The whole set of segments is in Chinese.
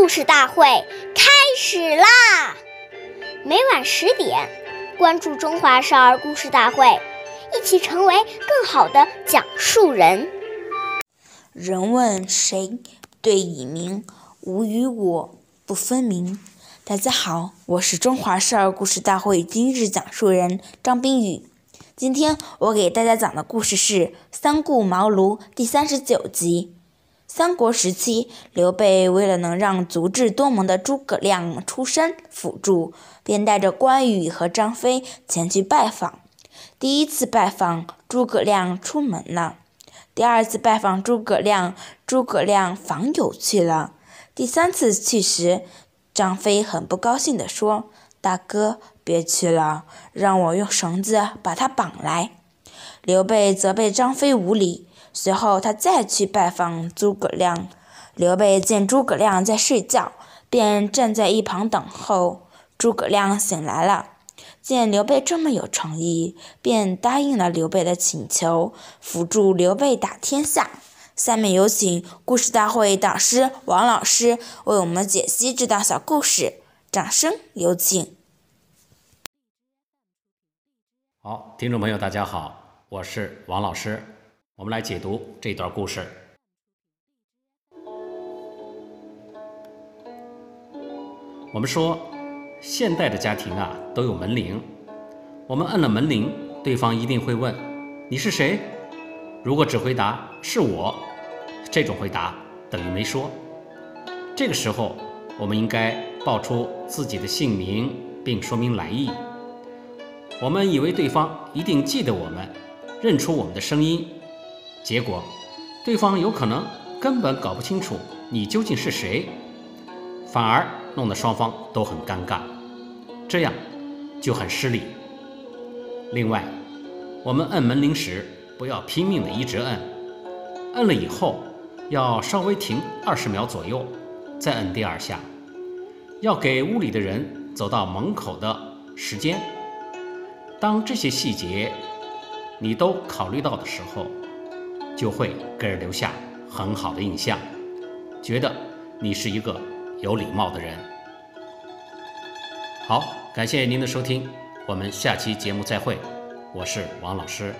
故事大会开始啦！每晚十点，关注《中华少儿故事大会》，一起成为更好的讲述人。人问谁对以明，吾与我不分明。大家好，我是中华少儿故事大会今日讲述人张冰雨。今天我给大家讲的故事是《三顾茅庐》第三十九集。三国时期，刘备为了能让足智多谋的诸葛亮出山辅助，便带着关羽和张飞前去拜访。第一次拜访，诸葛亮出门了；第二次拜访诸葛亮，诸葛亮访友去了；第三次去时，张飞很不高兴地说：“大哥，别去了，让我用绳子把他绑来。”刘备责备张飞无礼。随后，他再去拜访诸葛亮。刘备见诸葛亮在睡觉，便站在一旁等候。诸葛亮醒来了，见刘备这么有诚意，便答应了刘备的请求，辅助刘备打天下。下面有请故事大会导师王老师为我们解析这段小故事，掌声有请。好，听众朋友，大家好，我是王老师。我们来解读这段故事。我们说，现代的家庭啊都有门铃，我们摁了门铃，对方一定会问：“你是谁？”如果只回答“是我”，这种回答等于没说。这个时候，我们应该报出自己的姓名，并说明来意。我们以为对方一定记得我们，认出我们的声音。结果，对方有可能根本搞不清楚你究竟是谁，反而弄得双方都很尴尬，这样就很失礼。另外，我们摁门铃时不要拼命的一直摁，摁了以后要稍微停二十秒左右，再摁第二下，要给屋里的人走到门口的时间。当这些细节你都考虑到的时候。就会给人留下很好的印象，觉得你是一个有礼貌的人。好，感谢您的收听，我们下期节目再会。我是王老师。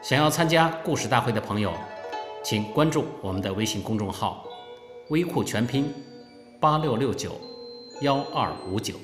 想要参加故事大会的朋友，请关注我们的微信公众号“微库全拼八六六九幺二五九”。